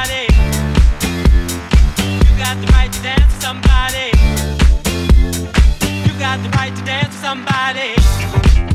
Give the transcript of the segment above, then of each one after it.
somebody. You got the right to dance with somebody. You got the right to dance with somebody.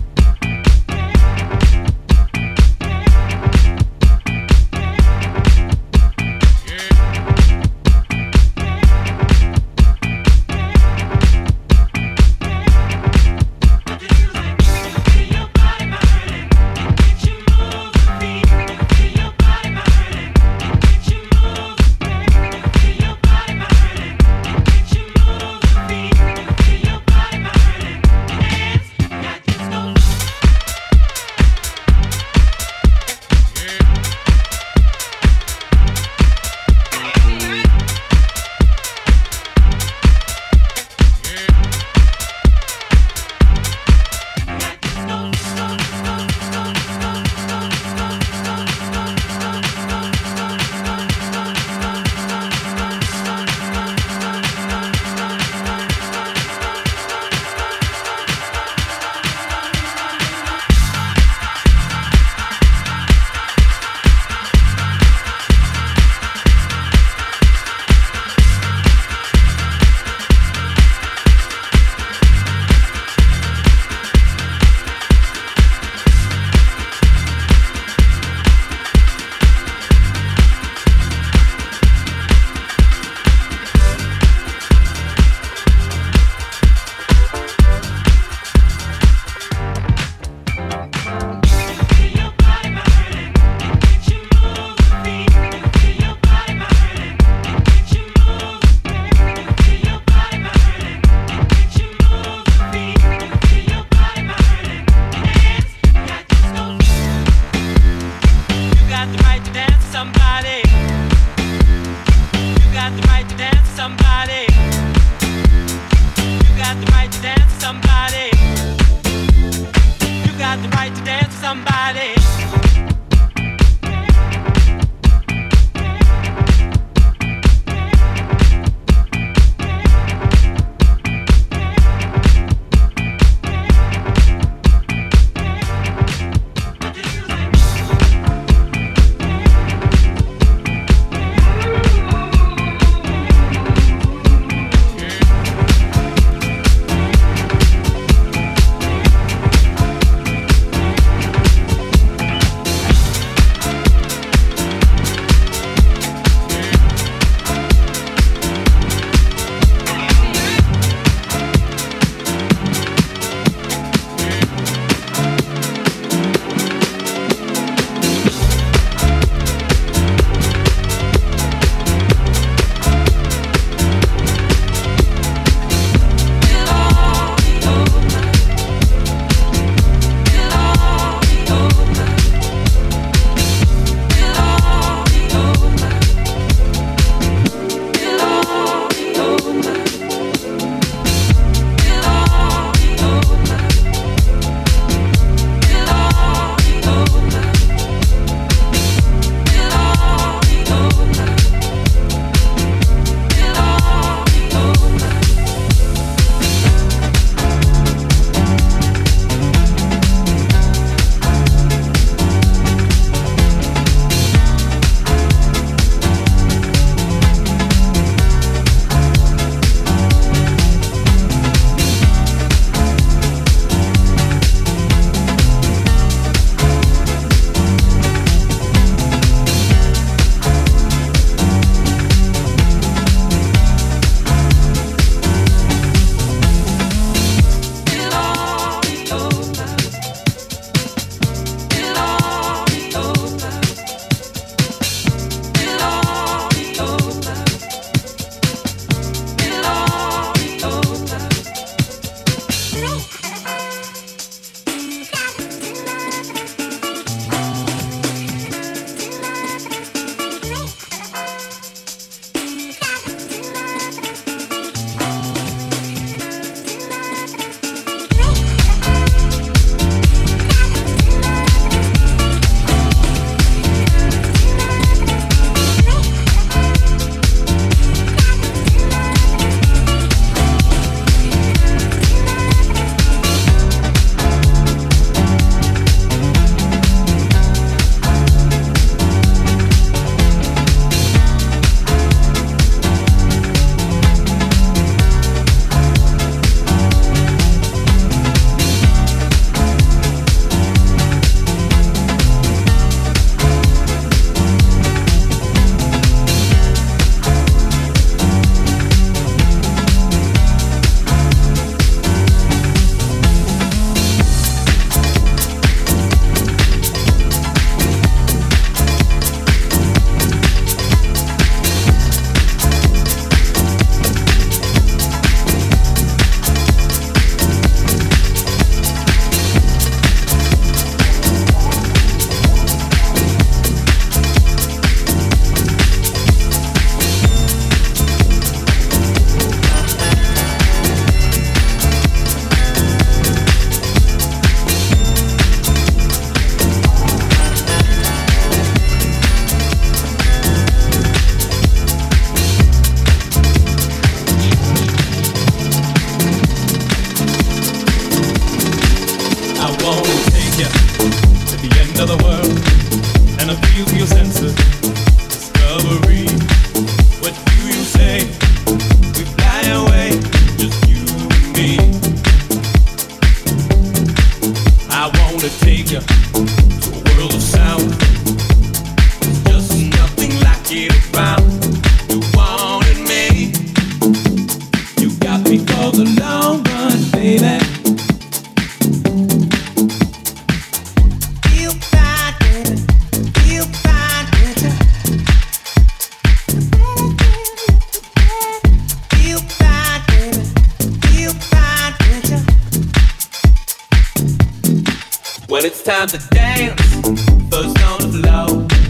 First sound of love.